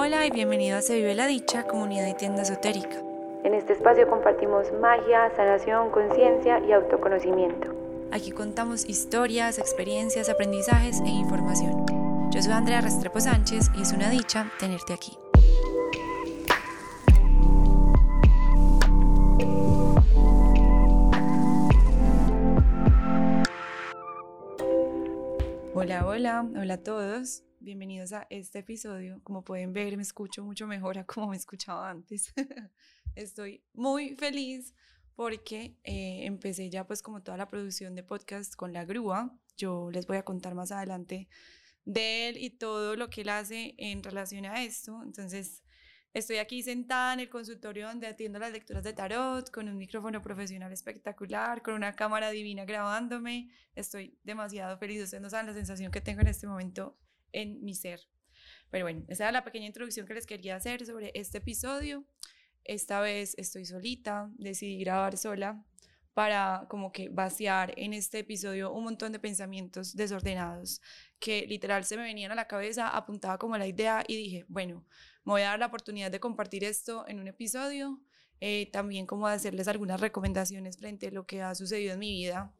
Hola y bienvenido a Se Vive la Dicha, comunidad y tienda esotérica. En este espacio compartimos magia, sanación, conciencia y autoconocimiento. Aquí contamos historias, experiencias, aprendizajes e información. Yo soy Andrea Restrepo Sánchez y es una dicha tenerte aquí. Hola, hola, hola a todos. Bienvenidos a este episodio. Como pueden ver, me escucho mucho mejor a como me escuchaba antes. Estoy muy feliz porque eh, empecé ya pues como toda la producción de podcast con la grúa. Yo les voy a contar más adelante de él y todo lo que él hace en relación a esto. Entonces, Estoy aquí sentada en el consultorio donde atiendo las lecturas de tarot, con un micrófono profesional espectacular, con una cámara divina grabándome. Estoy demasiado feliz. Ustedes no saben la sensación que tengo en este momento en mi ser. Pero bueno, esa era la pequeña introducción que les quería hacer sobre este episodio. Esta vez estoy solita, decidí grabar sola para como que vaciar en este episodio un montón de pensamientos desordenados que literal se me venían a la cabeza, apuntaba como la idea y dije, bueno, me voy a dar la oportunidad de compartir esto en un episodio, eh, también como de hacerles algunas recomendaciones frente a lo que ha sucedido en mi vida.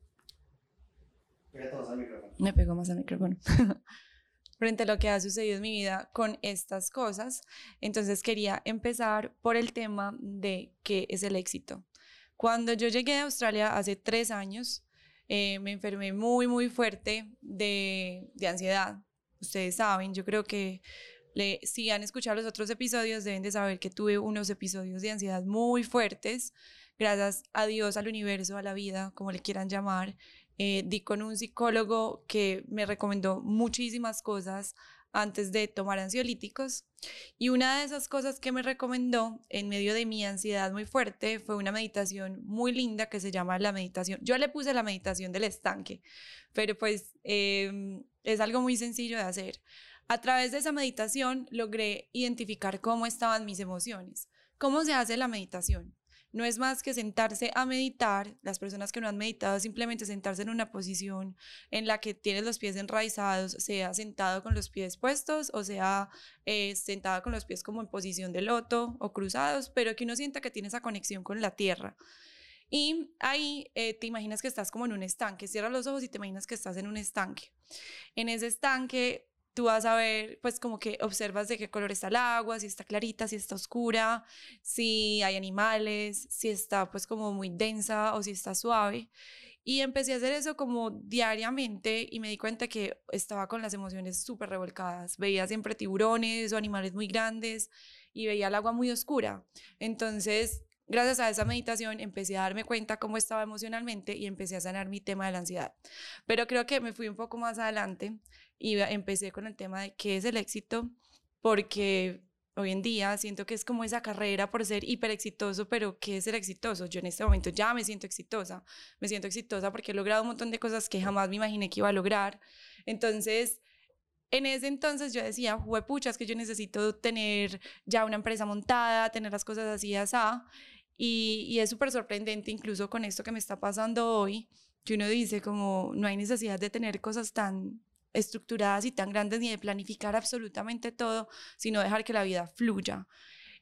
Me pegó más al micrófono. frente a lo que ha sucedido en mi vida con estas cosas. Entonces quería empezar por el tema de qué es el éxito. Cuando yo llegué a Australia hace tres años, eh, me enfermé muy, muy fuerte de, de, ansiedad. Ustedes saben, yo creo que le, si han escuchado los otros episodios, deben de saber que tuve unos episodios de ansiedad muy fuertes. Gracias a Dios, al universo, a la vida, como le quieran llamar. Eh, di con un psicólogo que me recomendó muchísimas cosas antes de tomar ansiolíticos. Y una de esas cosas que me recomendó en medio de mi ansiedad muy fuerte fue una meditación muy linda que se llama la meditación. Yo le puse la meditación del estanque, pero pues em, es algo muy sencillo de hacer. A través de esa meditación logré identificar cómo estaban mis emociones. ¿Cómo se hace la meditación? No es más que sentarse a meditar. Las personas que no han meditado, simplemente sentarse en una posición en la que tienes los pies enraizados, sea sentado con los pies puestos o sea eh, sentada con los pies como en posición de loto o cruzados, pero que uno sienta que tiene esa conexión con la tierra. Y ahí eh, te imaginas que estás como en un estanque, cierras los ojos y te imaginas que estás en un estanque. En ese estanque tú vas a ver, pues como que observas de qué color está el agua, si está clarita, si está oscura, si hay animales, si está pues como muy densa o si está suave. Y empecé a hacer eso como diariamente y me di cuenta que estaba con las emociones súper revolcadas. Veía siempre tiburones o animales muy grandes y veía el agua muy oscura. Entonces, gracias a esa meditación empecé a darme cuenta cómo estaba emocionalmente y empecé a sanar mi tema de la ansiedad. Pero creo que me fui un poco más adelante y empecé con el tema de qué es el éxito, porque hoy en día siento que es como esa carrera por ser hiper exitoso, pero ¿qué es ser exitoso? Yo en este momento ya me siento exitosa, me siento exitosa porque he logrado un montón de cosas que jamás me imaginé que iba a lograr. Entonces, en ese entonces yo decía, pucha, es que yo necesito tener ya una empresa montada, tener las cosas así, así. Y, y es súper sorprendente, incluso con esto que me está pasando hoy, que uno dice como no hay necesidad de tener cosas tan estructuradas y tan grandes ni de planificar absolutamente todo, sino dejar que la vida fluya.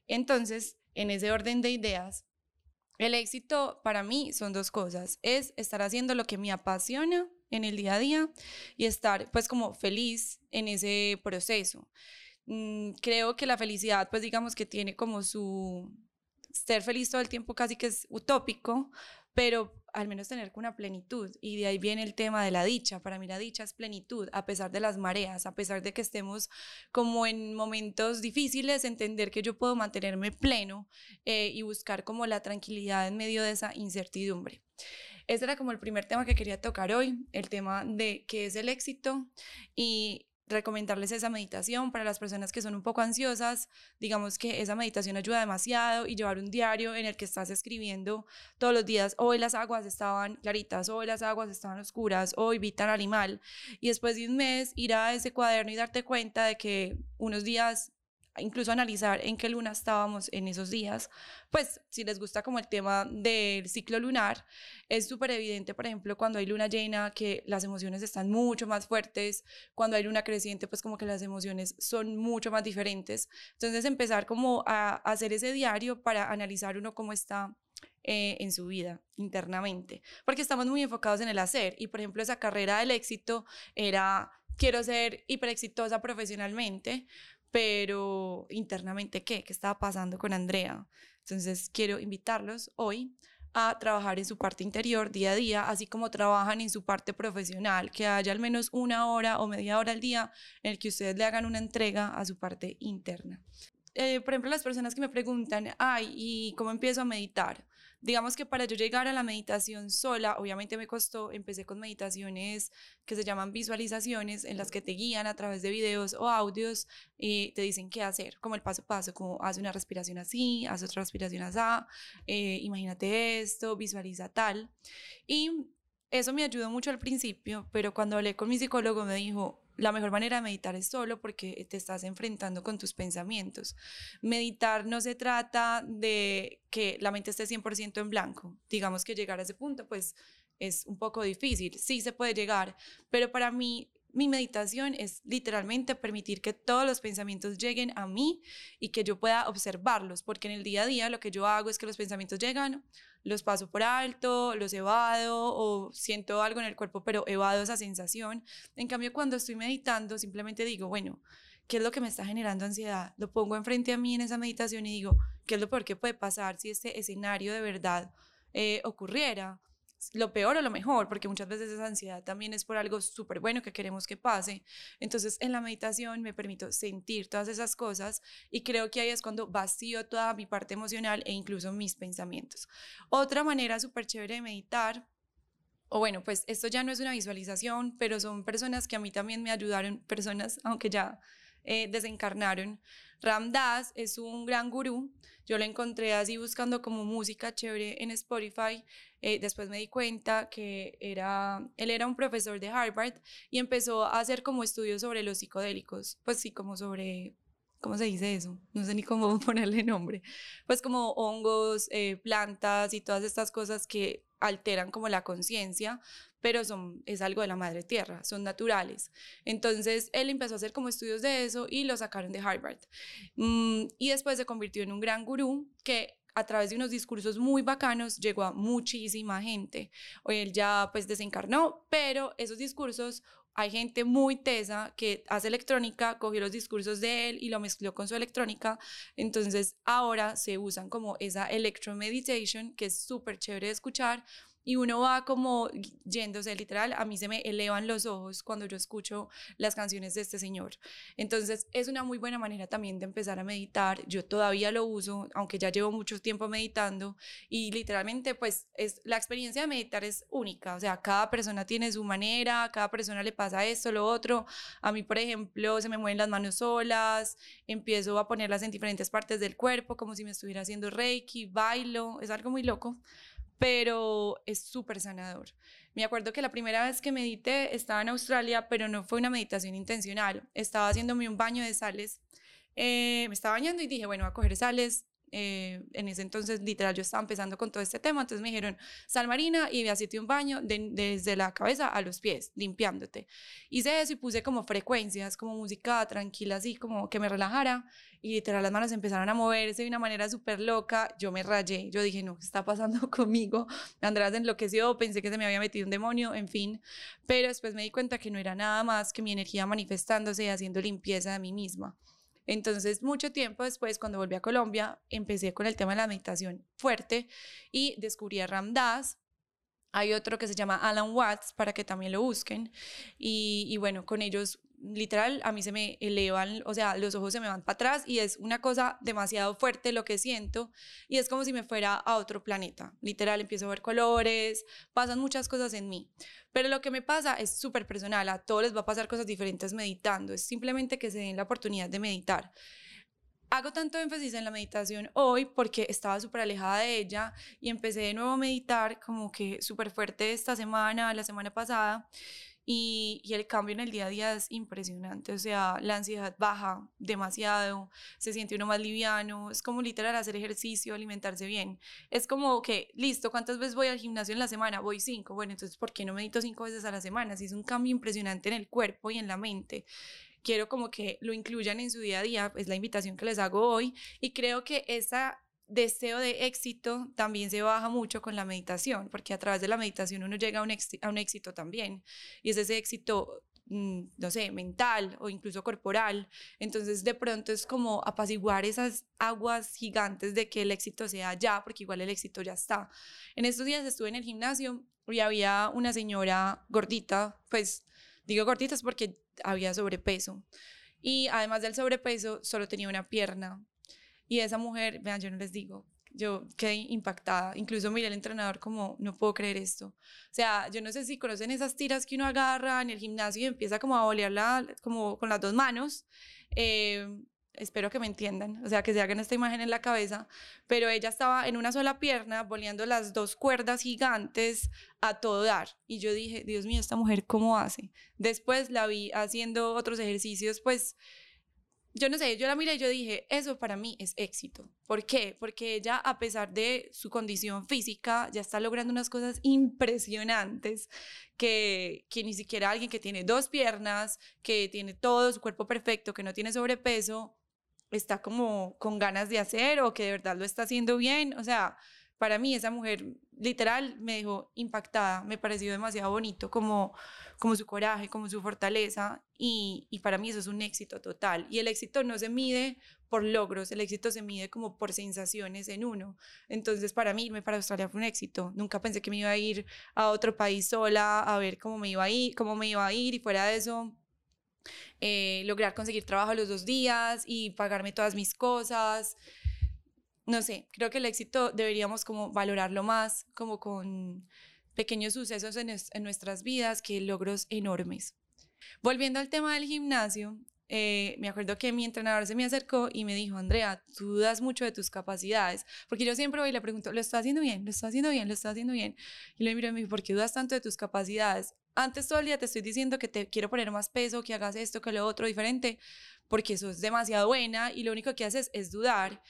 Entonces, en ese orden de ideas, el éxito para mí son dos cosas. Es estar haciendo lo que me apasiona en el día a día y estar pues como feliz en ese proceso. Mm, creo que la felicidad pues digamos que tiene como su ser feliz todo el tiempo casi que es utópico, pero al menos tener una plenitud. Y de ahí viene el tema de la dicha. Para mí la dicha es plenitud, a pesar de las mareas, a pesar de que estemos como en momentos difíciles, entender que yo puedo mantenerme pleno eh, y buscar como la tranquilidad en medio de esa incertidumbre. Ese era como el primer tema que quería tocar hoy, el tema de qué es el éxito y recomendarles esa meditación para las personas que son un poco ansiosas. Digamos que esa meditación ayuda demasiado y llevar un diario en el que estás escribiendo todos los días, hoy las aguas estaban claritas, hoy las aguas estaban oscuras, hoy vi tan animal. Y después de un mes ir a ese cuaderno y darte cuenta de que unos días incluso analizar en qué luna estábamos en esos días. Pues si les gusta como el tema del ciclo lunar, es súper evidente, por ejemplo, cuando hay luna llena, que las emociones están mucho más fuertes, cuando hay luna creciente, pues como que las emociones son mucho más diferentes. Entonces empezar como a, hacer ese diario para analizar uno cómo está eh, en su vida internamente, porque estamos muy enfocados en el hacer y por ejemplo esa carrera del éxito era quiero ser hiper exitosa profesionalmente, pero internamente, ¿qué? ¿Qué estaba pasando con Andrea? Entonces, quiero invitarlos hoy a trabajar en su parte interior día a día, así como trabajan en su parte profesional, que haya al menos una hora o media hora al día en el que ustedes le hagan una entrega a su parte interna. Eh, por ejemplo, las personas que me preguntan, ay, ¿y cómo empiezo a meditar? Digamos que para yo llegar a la meditación sola, obviamente me costó, empecé con meditaciones que se llaman visualizaciones, en las que te guían a través de videos o audios y te dicen qué hacer, como el paso a paso, como haz una respiración así, haz otra respiración así, eh, imagínate esto, visualiza tal. Y eso me ayudó mucho al principio, pero cuando hablé con mi psicólogo me dijo, la mejor manera de meditar es solo porque te estás enfrentando con tus pensamientos. Meditar no se trata de que la mente esté 100% en blanco. Digamos que llegar a ese punto, pues es un poco difícil. Sí se puede llegar, pero para mí mi meditación es literalmente permitir que todos los pensamientos lleguen a mí y que yo pueda observarlos, porque en el día a día lo que yo hago es que los pensamientos llegan, los paso por alto, los evado o siento algo en el cuerpo, pero evado esa sensación. En cambio, cuando estoy meditando, simplemente digo, bueno, ¿qué es lo que me está generando ansiedad? Lo pongo enfrente a mí en esa meditación y digo, ¿qué es lo peor que puede pasar si este escenario de verdad eh, ocurriera? Lo peor o lo mejor, porque muchas veces esa ansiedad también es por algo súper bueno que queremos que pase. Entonces, en la meditación me permito sentir todas esas cosas y creo que ahí es cuando vacío toda mi parte emocional e incluso mis pensamientos. Otra manera súper chévere de meditar o bueno, pues esto ya no es una visualización, pero son personas que a mí también me ayudaron, personas, aunque ya eh, desencarnaron. Ramdas es un gran gurú. Yo lo encontré así buscando como música chévere en Spotify. Eh, después me di cuenta que era, él era un profesor de Harvard y empezó a hacer como estudios sobre los psicodélicos. Pues sí, como sobre ¿cómo se dice eso? No sé ni cómo ponerle nombre. Pues como hongos, eh, plantas y todas estas cosas que alteran como la conciencia, pero son, es algo de la madre tierra, son naturales. Entonces él empezó a hacer como estudios de eso y lo sacaron de Harvard. Mm, y después se convirtió en un gran gurú que a través de unos discursos muy bacanos llegó a muchísima gente. Hoy él ya pues desencarnó, pero esos discursos hay gente muy tesa que hace electrónica, cogió los discursos de él y lo mezcló con su electrónica. Entonces ahora se usan como esa electromeditation, que es súper chévere de escuchar, y uno va como yéndose literal, a mí se me elevan los ojos cuando yo escucho las canciones de este señor. Entonces es una muy buena manera también de empezar a meditar. Yo todavía lo uso, aunque ya llevo mucho tiempo meditando y literalmente pues es la experiencia de meditar es única, o sea, cada persona tiene su manera, cada persona le pasa esto, lo otro. A mí, por ejemplo, se me mueven las manos solas, empiezo a ponerlas en diferentes partes del cuerpo como si me estuviera haciendo reiki, bailo, es algo muy loco pero es súper sanador. Me acuerdo que la primera vez que medité estaba en Australia, pero no fue una meditación intencional. Estaba haciéndome un baño de sales. Eh, me estaba bañando y dije, bueno, voy a coger sales, eh, en ese entonces, literal, yo estaba empezando con todo este tema, entonces me dijeron, sal marina y hacerte un baño desde la cabeza a los pies, limpiándote. Hice eso y puse como frecuencias, como música tranquila, así como que me relajara, y literal las manos empezaron a moverse de una manera súper loca, yo me rayé, yo dije, no, ¿qué está pasando conmigo? Andrés enloqueció, pensé que se me había metido un demonio, en fin, pero después me di cuenta que no era nada más que mi energía manifestándose y haciendo limpieza de mí misma. Entonces, mucho tiempo después, cuando volví a Colombia, empecé con el tema de la meditación fuerte y descubrí a Ramdas. Hay otro que se llama Alan Watts para que también lo busquen. Y, y bueno, con ellos literal, a mí se me elevan, o sea, los ojos se me van para atrás y es una cosa demasiado fuerte lo que siento y es como si me fuera a otro planeta. Literal, empiezo a ver colores, pasan muchas cosas en mí. Pero lo que me pasa es súper personal, a todos les va a pasar cosas diferentes meditando, es simplemente que se den la oportunidad de meditar. Hago tanto énfasis en la meditación hoy porque estaba súper alejada de ella y empecé de nuevo a meditar como que súper fuerte esta semana, la semana pasada y, el cambio en el día a día es impresionante, o sea, la ansiedad baja demasiado, se siente uno más liviano, es como literal hacer ejercicio, alimentarse bien, es como que, listo, ¿cuántas veces voy al gimnasio en la semana? Voy cinco, bueno, entonces, ¿por qué no medito cinco veces a la semana? Si es un cambio impresionante en el cuerpo y en la mente. Quiero como que lo incluyan en su día a día, es la invitación que les hago hoy y creo que esa deseo de éxito también se baja mucho con la meditación, porque a través de la meditación uno llega a un, a un éxito también, y es ese éxito mm, no sé, mental o incluso corporal. Entonces de pronto es como apaciguar esas aguas gigantes de que el éxito sea ya, porque igual el éxito ya está. En estos días estuve en el gimnasio y había una señora gordita, pues digo gorditas porque había sobrepeso. Y además del sobrepeso, solo tenía una pierna. Y esa mujer, vean, yo no les digo, yo quedé impactada. Incluso miré al entrenador como, no puedo creer esto. O sea, yo no sé si conocen esas tiras que uno agarra en el gimnasio y empieza como a bolearla como con las dos manos. Eh, espero que me entiendan, o sea, que se hagan esta imagen en la cabeza, pero ella estaba en una sola pierna, boleando las dos cuerdas gigantes a todo dar. Y yo dije, Dios mío, esta mujer, ¿cómo hace? Después la vi haciendo otros ejercicios, pues yo no sé, yo la miré y yo dije, eso para mí es éxito. ¿Por qué? Porque ella, a pesar de su condición física, ya está logrando unas cosas impresionantes que, que ni siquiera alguien que tiene dos piernas, que tiene todo su cuerpo perfecto, que no tiene sobrepeso, está como con ganas de hacer o que de verdad lo está haciendo bien. O sea, para mí esa mujer literal me dejó impactada, me pareció demasiado bonito como, como su coraje, como su fortaleza y, y, para mí eso es un éxito total. Y el éxito no se mide por logros, el éxito se mide como por sensaciones en uno. Entonces para mí irme para Australia fue un éxito. Nunca pensé que me iba a ir a otro país sola a ver cómo me iba a ir, cómo me iba a ir y fuera de eso eh, lograr conseguir trabajo los dos días y pagarme todas mis cosas no sé, creo que el éxito deberíamos como valorarlo más, como con pequeños sucesos en, nuestras vidas que logros enormes. Volviendo al tema del gimnasio, eh, me acuerdo que mi entrenador se me acercó y me dijo, Andrea, tú dudas mucho de tus capacidades, porque yo siempre voy y le pregunto, ¿lo estás haciendo bien? ¿Lo estás haciendo bien? ¿Lo estás haciendo bien? Y le miro y me dijo, ¿por qué dudas tanto de tus capacidades? Antes todo el día te estoy diciendo que te quiero poner más peso, que hagas esto, que lo otro diferente, porque eso es demasiado buena y lo único que haces es dudar.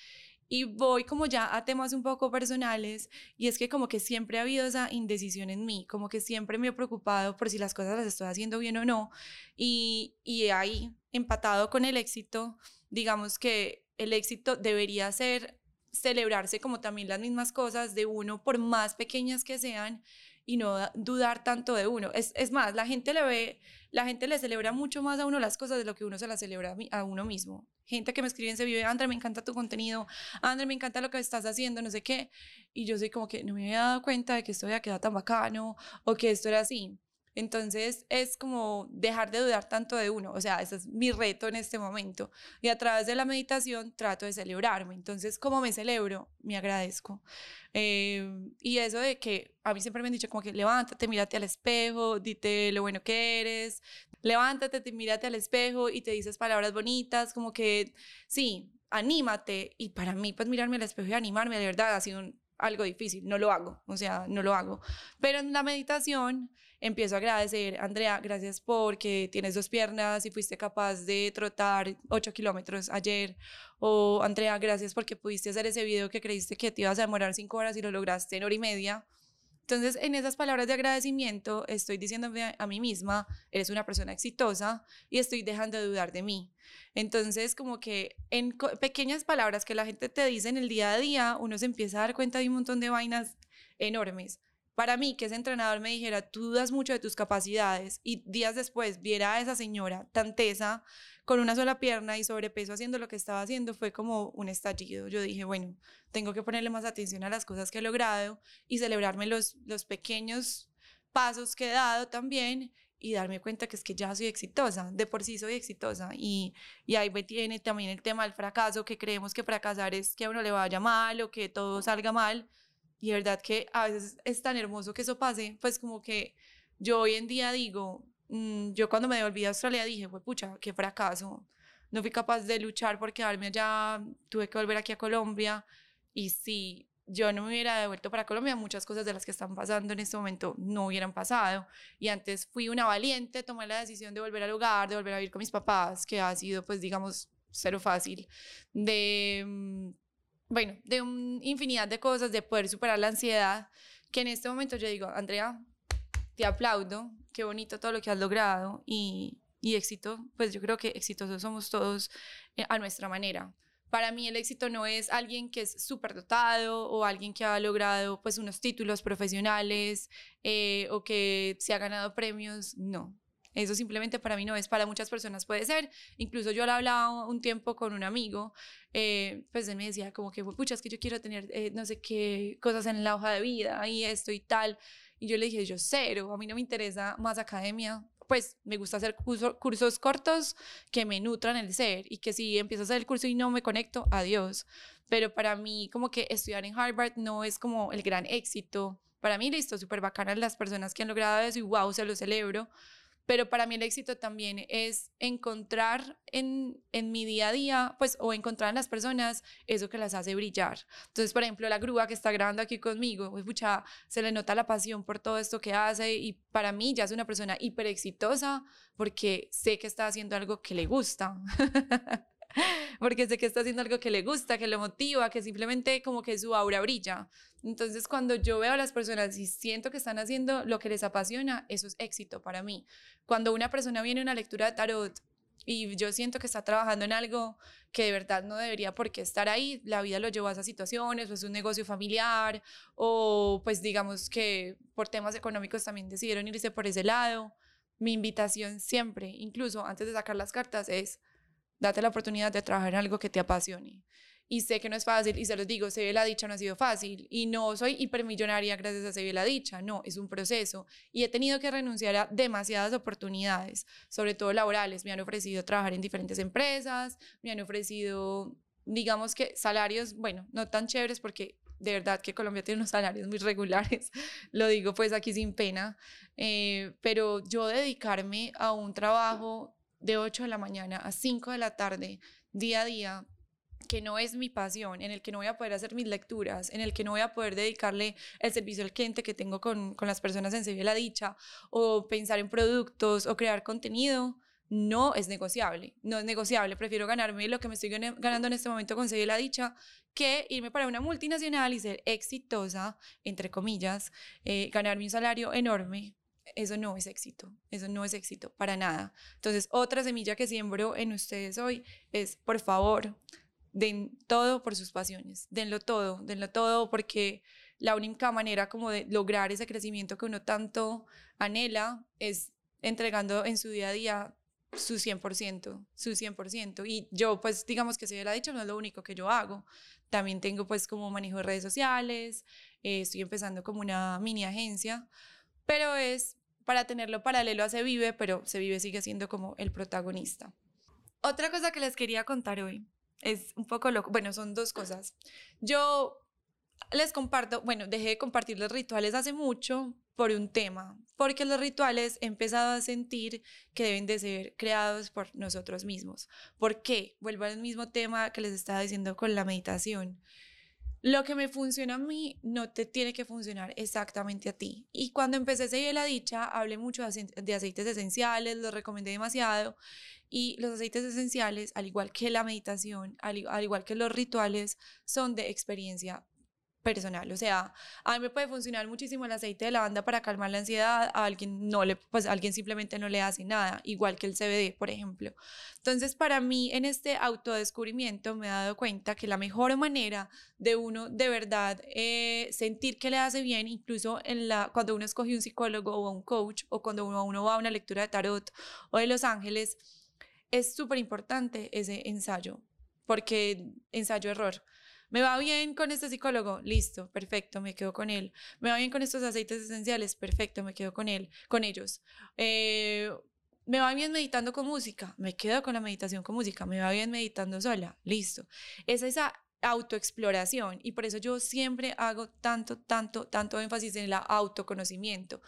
Y voy como ya a temas un poco personales y es que como que siempre ha habido esa indecisión en mí, como que siempre me he preocupado por si las cosas las estoy haciendo bien o no y, y ahí empatado con el éxito, digamos que el éxito debería ser celebrarse como también las mismas cosas de uno por más pequeñas que sean y no dudar tanto de uno. Es, es, más, la gente le ve, la gente le celebra mucho más a uno las cosas de lo que uno se las celebra a, uno mismo. Gente que me escribe en ese video, André, me encanta tu contenido, André, me encanta lo que estás haciendo, no sé qué. Y yo soy como que no me había dado cuenta de que esto había quedado tan bacano o que esto era así. Entonces es como dejar de dudar tanto de uno, o sea, ese es mi reto en este momento. Y a través de la meditación trato de celebrarme. Entonces, ¿cómo me celebro? Me agradezco. Eh, y eso de que a mí siempre me han dicho como que levántate, mírate al espejo, dite lo bueno que eres, levántate, te, mírate al espejo y te dices palabras bonitas, como que sí, anímate. Y para mí, pues mirarme al espejo y animarme, de verdad, ha sido algo difícil, no lo hago, o sea, no lo hago. Pero en la meditación empiezo a agradecer, Andrea, gracias porque tienes dos piernas y fuiste capaz de trotar 8 kilómetros ayer. O Andrea, gracias porque pudiste hacer ese video que creíste que te ibas a demorar 5 horas y lo lograste en hora y media. Entonces, en esas palabras de agradecimiento, estoy diciéndome a mí misma, eres una persona exitosa y estoy dejando de dudar de mí. Entonces, como que en pequeñas palabras que la gente te dice en el día a día, uno se empieza a dar cuenta de un montón de vainas enormes para mí que ese entrenador me dijera, tú dudas mucho de tus capacidades y días después viera a esa señora tan tesa con una sola pierna y sobrepeso haciendo lo que estaba haciendo, fue como un estallido. Yo dije, bueno, tengo que ponerle más atención a las cosas que he logrado y celebrarme los, los pequeños pasos que he dado también y darme cuenta que es que ya soy exitosa, de por sí soy exitosa. Y, y ahí tiene también el tema del fracaso, que creemos que fracasar es que a uno le vaya mal o que todo salga mal y verdad que a veces es tan hermoso que eso pase, pues como que yo hoy en día digo, mm, yo cuando me devolví a Australia dije, pues pucha, qué fracaso. No fui capaz de luchar por quedarme allá, tuve que volver aquí a Colombia. Y sí, yo no me hubiera devuelto para Colombia, muchas cosas de las que están pasando en este momento no hubieran pasado. Y antes fui una valiente, tomé la decisión de volver al hogar, de volver a vivir con mis papás, que ha sido, pues, digamos, cero fácil, de, mm, bueno, de una infinidad de cosas, de poder superar la ansiedad, que en este momento yo digo, Andrea, te aplaudo, qué bonito todo lo que has logrado y, y éxito, pues yo creo que exitosos somos todos eh, a nuestra manera. Para mí el éxito no es alguien que es súper dotado o alguien que ha logrado pues unos títulos profesionales eh, o que se ha ganado premios, no. Eso simplemente para mí no es, para muchas personas puede ser. Incluso yo le hablaba un tiempo con un amigo, eh, pues él me decía como que, pucha, es que yo quiero tener no sé qué cosas en la hoja de vida y esto y tal. Y yo le dije, yo cero, a mí no me interesa más academia, pues me gusta hacer cursos cortos que me nutran el ser y que si empiezo a hacer el curso y no me conecto, adiós. Pero para mí como que estudiar en Harvard no es como el gran éxito. Para mí, listo, súper bacanas las personas que han logrado eso y wow, se lo celebro pero para mí el éxito también es encontrar en, en, mi día a día, pues, o encontrar en las personas eso que las hace brillar. Entonces, por ejemplo, la grúa que está grabando aquí conmigo, pucha, se le nota la pasión por todo esto que hace y para mí ya es una persona hiper exitosa porque sé que está haciendo algo que le gusta. porque sé que está haciendo algo que le gusta, que le motiva, que simplemente como que su aura brilla. Entonces, cuando yo veo a las personas y siento que están haciendo lo que les apasiona, eso es éxito para mí. Cuando una persona viene a una lectura de tarot y yo siento que está trabajando en algo que de verdad no debería por qué estar ahí, la vida lo llevó a esas situaciones, o es un negocio familiar, o pues digamos que por temas económicos también decidieron irse por ese lado. Mi invitación siempre, incluso antes de sacar las cartas, es date la oportunidad de trabajar en algo que te apasione. Y sé que no es fácil, y se los digo, se ve la dicha no ha sido fácil, y no soy hipermillonaria gracias a se ve la dicha, no, es un proceso. Y he tenido que renunciar a demasiadas oportunidades, sobre todo laborales. Me han ofrecido trabajar en diferentes empresas, me han ofrecido, digamos que salarios, bueno, no tan chéveres porque de verdad que Colombia tiene unos salarios muy regulares, lo digo pues aquí sin pena, eh, pero yo dedicarme a un trabajo de 8 de la mañana a 5 de la tarde, día a día, que no es mi pasión, en el que no voy a poder hacer mis lecturas, en el que no voy a poder dedicarle el servicio al cliente que tengo con, con las personas en Sevilla la Dicha, o pensar en productos, o crear contenido, no es negociable, no es negociable. Prefiero ganarme lo que me estoy ganando en este momento con Sevilla la Dicha que irme para una multinacional y ser exitosa, entre comillas, eh, ganarme un salario enorme, eso no es éxito, eso no es éxito para nada. Entonces, otra semilla que siembro en ustedes hoy es, por favor, den todo por sus pasiones, denlo todo, denlo todo porque la única manera como de lograr ese crecimiento que uno tanto anhela es entregando en su día a día su 100%, su 100%. Y yo, pues, digamos que se la dicho, no es lo único que yo hago. También tengo, pues, como manejo de redes sociales, eh, estoy empezando como una mini agencia, pero es para tenerlo paralelo a Se Vive, pero Se Vive sigue siendo como el protagonista. Otra cosa que les quería contar hoy es un poco loco, bueno, son dos cosas. Yo les comparto, bueno, dejé de compartir los rituales hace mucho por un tema, porque los rituales he empezado a sentir que deben de ser creados por nosotros mismos. ¿Por qué? Vuelvo al mismo tema que les estaba diciendo con la meditación. Lo que me funciona a mí no te tiene que funcionar exactamente a ti. Y cuando empecé a seguir la dicha, hablé mucho de aceites esenciales, los recomendé demasiado. Y los aceites esenciales, al igual que la meditación, al, igual que los rituales, son de experiencia personal. O sea, a mí me puede funcionar muchísimo el aceite de lavanda para calmar la ansiedad, a alguien no le, pues alguien simplemente no le hace nada, igual que el CBD, por ejemplo. Entonces, para mí en este autodescubrimiento me he dado cuenta que la mejor manera de uno de verdad eh, sentir que le hace bien, incluso en la, cuando uno escoge un psicólogo o un coach, o cuando uno, uno va a una lectura de tarot o de los ángeles, es súper importante ese ensayo, porque ensayo error. Me va bien con este psicólogo, listo, perfecto, me quedo con él. Me va bien con estos aceites esenciales, perfecto, me quedo con él, con ellos. Eh, me va bien meditando con música, me quedo con la meditación con música. Me va bien meditando sola, listo. Es esa autoexploración y por eso yo siempre hago tanto, tanto, tanto énfasis en el autoconocimiento.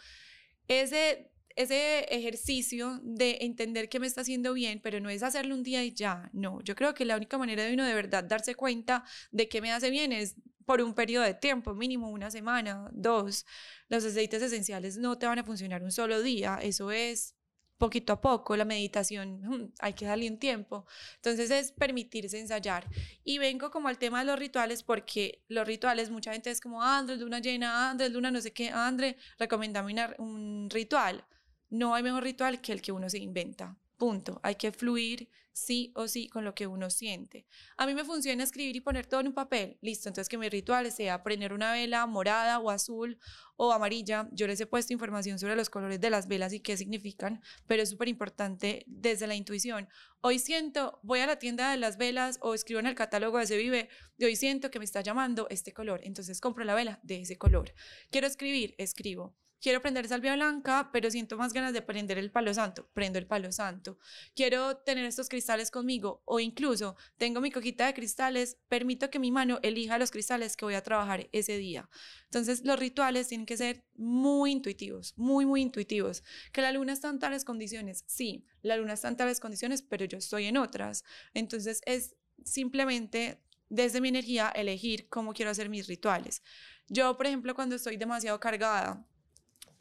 Ese ese ejercicio de entender que me está haciendo bien, pero no es hacerlo un día y ya, no, yo creo que la única manera de uno de verdad darse cuenta de que me hace bien es por un periodo de tiempo, mínimo una semana, dos. Los aceites esenciales no te van a funcionar un solo día, eso es poquito a poco, la meditación, mm, hay que darle un tiempo. Entonces es permitirse ensayar. Y vengo como al tema de los rituales porque los rituales, mucha gente es como, Andrés, luna llena, Andrés, luna no sé qué, Andrés, recomendame un ritual. No hay mejor ritual que el que uno se inventa. Punto. Hay que fluir sí o sí con lo que uno siente. A mí me funciona escribir y poner todo en un papel. Listo, entonces que mi ritual sea prender una vela morada o azul o amarilla. Yo les he puesto información sobre los colores de las velas y qué significan, pero es súper importante desde la intuición. Hoy siento, voy a la tienda de las velas o escribo en el catálogo de Se Vive, y hoy siento que me está llamando este color, entonces compro la vela de ese color. Quiero escribir, escribo quiero prender salvia blanca, pero siento más ganas de prender el palo santo, prendo el palo santo. Quiero tener estos cristales conmigo o incluso tengo mi cojita de cristales, permito que mi mano elija los cristales que voy a trabajar ese día. Entonces los rituales tienen que ser muy intuitivos, muy, muy intuitivos. Que la luna está en tales condiciones, sí, la luna está en tales condiciones, pero yo estoy en otras. Entonces es simplemente desde mi energía elegir cómo quiero hacer mis rituales. Yo, por ejemplo, cuando estoy demasiado cargada,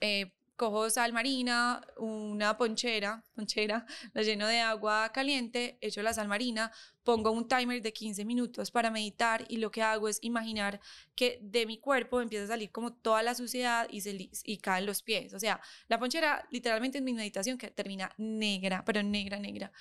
eh, cojo sal marina, una ponchera, ponchera, la lleno de agua caliente, echo la sal marina, pongo un timer de 15 minutos para meditar y lo que hago es imaginar que de mi cuerpo empieza a salir como toda la suciedad y, se, y caen los pies. O sea, la ponchera literalmente en mi meditación que termina negra, pero negra, negra.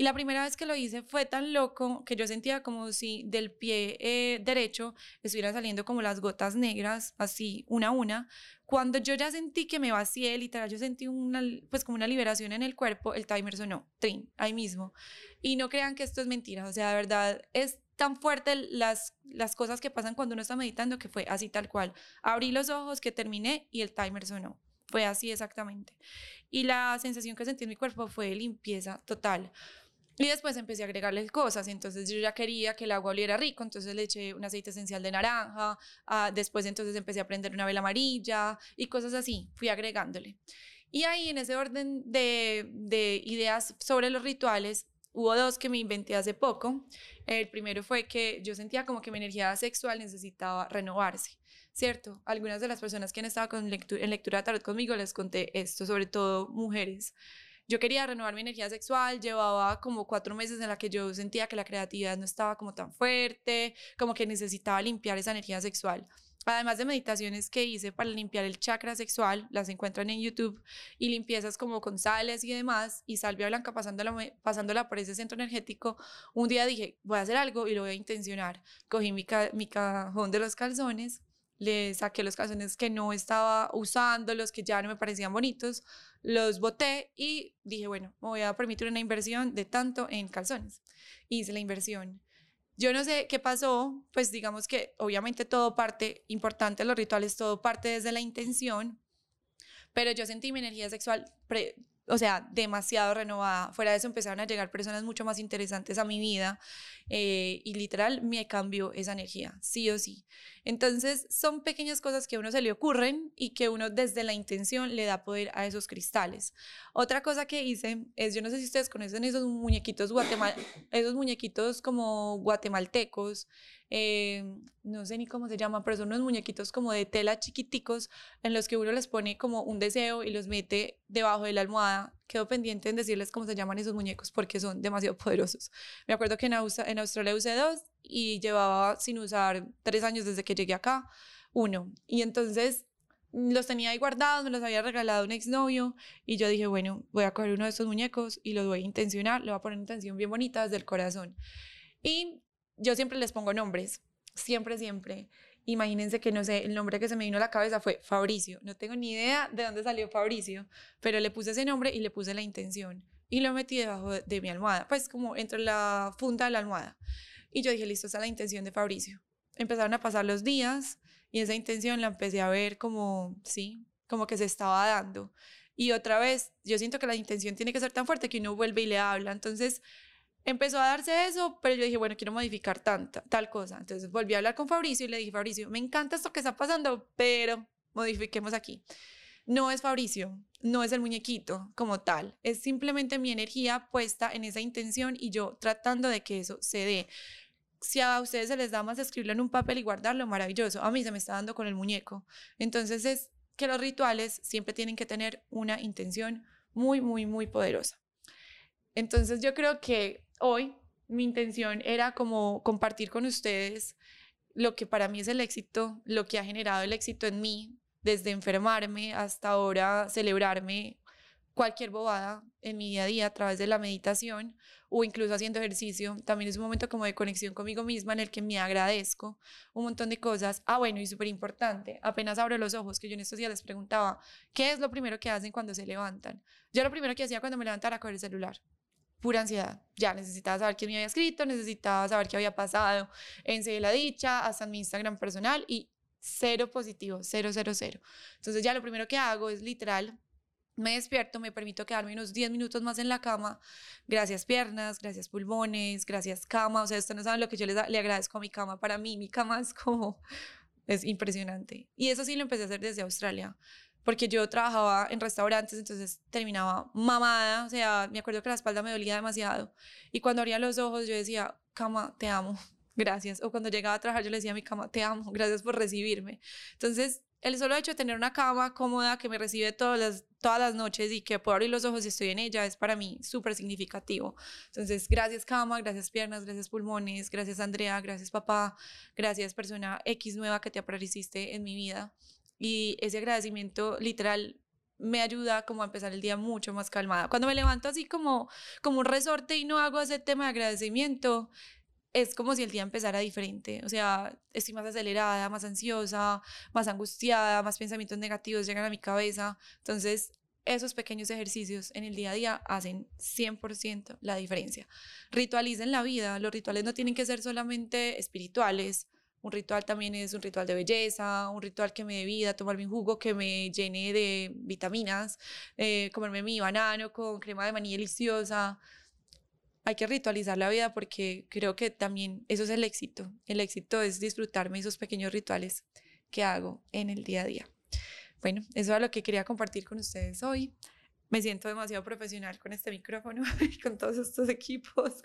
Y la primera vez que lo hice fue tan loco que yo sentía como si del pie eh, derecho estuvieran saliendo como las gotas negras, así, una a una. Cuando yo ya sentí que me vacié, literal, yo sentí una, pues como una liberación en el cuerpo, el timer sonó, trin, ahí mismo. Y no crean que esto es mentira, o sea, de verdad, es tan fuerte las, las cosas que pasan cuando uno está meditando que fue así tal cual. Abrí los ojos, que terminé y el timer sonó. Fue así exactamente. Y la sensación que sentí en mi cuerpo fue limpieza total. Y después empecé a agregarle cosas, entonces yo ya quería que el agua oliera rico, entonces le eché un aceite esencial de naranja, ah, después entonces empecé a prender una vela amarilla y cosas así, fui agregándole. Y ahí en ese orden de, de ideas sobre los rituales, hubo dos que me inventé hace poco. El primero fue que yo sentía como que mi energía sexual necesitaba renovarse, ¿cierto? Algunas de las personas que han estado con en lectura de tarot conmigo les conté esto, sobre todo mujeres yo quería renovar mi energía sexual, llevaba como cuatro meses en la que yo sentía que la creatividad no estaba como tan fuerte, como que necesitaba limpiar esa energía sexual. Además de meditaciones que hice para limpiar el chakra sexual, las encuentran en YouTube, y limpiezas como con sales y demás, y salvia blanca pasándola, pasándola por ese centro energético, un día dije, voy a hacer algo y lo voy a intencionar. Cogí mi, mi cajón de los calzones, le saqué los calzones que no estaba usando, los que ya no me parecían bonitos, los boté y dije, bueno, me voy a permitir una inversión de tanto en calzones. Hice la inversión. Yo no sé qué pasó, pues digamos que obviamente todo parte, importante los rituales, todo parte desde la intención, pero yo sentí mi energía sexual o sea, demasiado renovada. Fuera de eso empezaron a llegar personas mucho más interesantes a mi vida eh, y literal me cambió esa energía, sí o sí. Entonces son pequeñas cosas que a uno se le ocurren y que uno desde la intención le da poder a esos cristales. Otra cosa que hice es, yo no sé si ustedes conocen esos muñequitos guatemal esos muñequitos como guatemaltecos, eh, no sé ni cómo se llaman, pero son unos muñequitos como de tela chiquiticos en los que uno les pone como un deseo y los mete debajo de la almohada. Quedo pendiente en decirles cómo se llaman esos muñecos porque son demasiado poderosos. Me acuerdo que en, en Australia usé dos y llevaba sin usar tres años desde que llegué acá, uno. Y entonces los tenía ahí guardados, me los había regalado un exnovio y yo dije, bueno, voy a coger uno de estos muñecos y los voy a intencionar, le voy a poner una intención bien bonita desde el corazón. Y yo siempre les pongo nombres, siempre, siempre. Imagínense que no sé, el nombre que se me vino a la cabeza fue Fabricio. No tengo ni idea de dónde salió Fabricio, pero le puse ese nombre y le puse la intención y lo metí debajo de, mi almohada, pues como entre la funda de la almohada. Y yo dije, listo, esa es la intención de Fabricio. Empezaron a pasar los días y esa intención la empecé a ver como, sí, como que se estaba dando. Y otra vez, yo siento que la intención tiene que ser tan fuerte que uno vuelve y le habla. Entonces, empezó a darse eso, pero yo dije, bueno, quiero modificar tanta, tal cosa. Entonces volví a hablar con Fabricio y le dije, Fabricio, me encanta esto que está pasando, pero modifiquemos aquí. No es Fabricio, no es el muñequito como tal, es simplemente mi energía puesta en esa intención y yo tratando de que eso se dé. si a ustedes se les da más escribirlo en un papel y guardarlo, maravilloso. A mí se me está dando con el muñeco. Entonces es que los rituales siempre tienen que tener una intención muy, muy, muy poderosa. Entonces yo creo que hoy mi intención era como compartir con ustedes lo que para mí es el éxito, lo que ha generado el éxito en mí, desde enfermarme hasta ahora celebrarme cualquier bobada en mi día a día a través de la meditación o incluso haciendo ejercicio. También es un momento como de conexión conmigo misma en el que me agradezco un montón de cosas. Ah, bueno, y súper importante, apenas abro los ojos, que yo en estos días les preguntaba, ¿qué es lo primero que hacen cuando se levantan? Yo lo primero que hacía cuando me levantara era coger el celular pura ansiedad. Ya necesitaba saber quién me había escrito, necesitaba saber qué había pasado en la Dicha, hasta en mi Instagram personal y cero positivo, cero, cero, cero. Entonces ya lo primero que hago es literal, me despierto, me permito quedarme unos 10 minutos más en la cama. Gracias piernas, gracias pulmones, gracias cama. O sea, ustedes no saben lo que yo les, le agradezco a mi cama. Para mí, mi cama es como, es impresionante. Y eso sí lo empecé a hacer desde Australia porque yo trabajaba en restaurantes, entonces terminaba mamada, o sea, me acuerdo que la espalda me dolía demasiado. Y cuando abría los ojos yo decía, cama, te amo, gracias. O cuando llegaba a trabajar yo le decía a mi cama, te amo, gracias por recibirme. Entonces, el solo hecho de tener una cama cómoda que me recibe todas las, todas las noches y que puedo abrir los ojos y estoy en ella es para mí súper significativo. Entonces, gracias cama, gracias piernas, gracias pulmones, gracias Andrea, gracias papá, gracias persona X nueva que te apareciste en mi vida y ese agradecimiento literal me ayuda como a empezar el día mucho más calmada. Cuando me levanto así como, como un resorte y no hago ese tema de agradecimiento, es como si el día empezara diferente. O sea, estoy más acelerada, más ansiosa, más angustiada, más pensamientos negativos llegan a mi cabeza. Entonces, esos pequeños ejercicios en el día a día hacen 100% la diferencia. Ritualicen la vida. Los rituales no tienen que ser solamente espirituales un ritual también es un ritual de belleza, un ritual que me dé vida, tomarme un jugo que me llene de vitaminas, eh, comerme mi banano con crema de maní deliciosa. Hay que ritualizar la vida porque creo que también eso es el éxito. El éxito es disfrutarme esos pequeños rituales que hago en el día a día. Bueno, eso es lo que quería compartir con ustedes hoy me siento demasiado profesional con este micrófono y con todos estos equipos,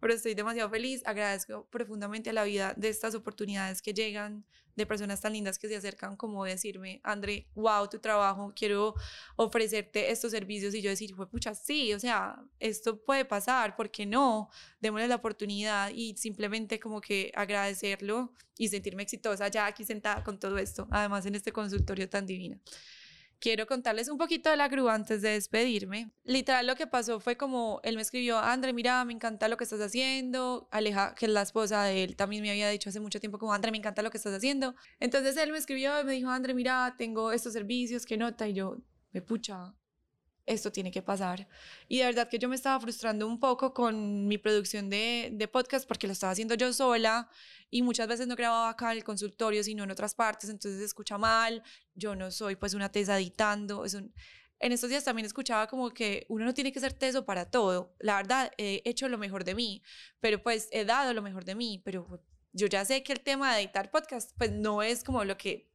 pero estoy demasiado feliz. Agradezco profundamente a la vida de estas oportunidades que llegan, de personas tan lindas que se acercan como decirme, André, wow, tu trabajo, quiero ofrecerte estos servicios y yo decir, fue pucha, sí, o sea, esto puede pasar, ¿por qué no? Démosle la oportunidad y simplemente como que agradecerlo y sentirme exitosa ya aquí sentada con todo esto, además en este consultorio tan divino quiero contarles un poquito de la grúa antes de despedirme. Literal lo que pasó fue como él me escribió, André, mira, me encanta lo que estás haciendo. Aleja, que es la esposa de él, también me había dicho hace mucho tiempo como, André, me encanta lo que estás haciendo. Entonces él me escribió y me dijo, André, mira, tengo estos servicios, ¿qué nota? Y yo, me pucha, esto tiene que pasar. Y de verdad que yo me estaba frustrando un poco con mi producción de, de, podcast porque lo estaba haciendo yo sola y muchas veces no grababa acá en el consultorio, sino en otras partes, entonces se escucha mal, yo no soy pues una tesa editando, es en estos días también escuchaba como que uno no tiene que ser teso para todo. La verdad, he hecho lo mejor de mí, pero pues he dado lo mejor de mí, pero yo ya sé que el tema de editar podcast pues no es como lo que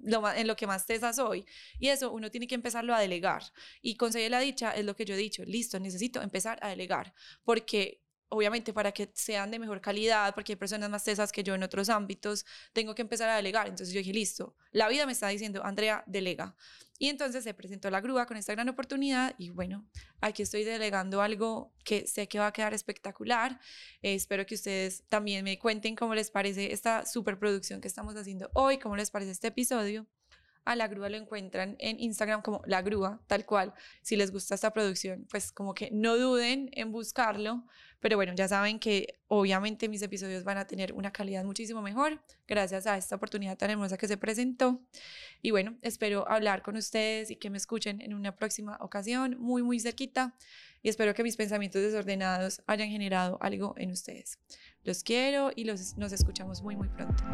en lo que más tesa soy. Y eso uno tiene que empezarlo a delegar. Y conseguir la dicha es lo que yo he dicho, listo, necesito empezar a delegar, porque obviamente para que sean de mejor calidad, porque hay personas más tesas que yo en otros ámbitos, tengo que empezar a delegar. Entonces yo dije, listo, la vida me está diciendo, Andrea, delega. Y entonces se presentó la grúa con esta gran oportunidad y bueno, aquí estoy delegando algo que sé que va a quedar espectacular. Eh, espero que ustedes también me cuenten cómo les parece esta superproducción que estamos haciendo hoy, cómo les parece este episodio a La Grúa lo encuentran en Instagram como La Grúa, tal cual. Si les gusta esta producción, pues como que no duden en buscarlo. Pero bueno, ya saben que obviamente mis episodios van a tener una calidad muchísimo mejor gracias a esta oportunidad tan hermosa que se presentó. Y bueno, espero hablar con ustedes y que me escuchen en una próxima ocasión, muy, muy cerquita. Y espero que mis pensamientos desordenados hayan generado algo en ustedes. Los quiero y los, nos escuchamos muy, muy pronto.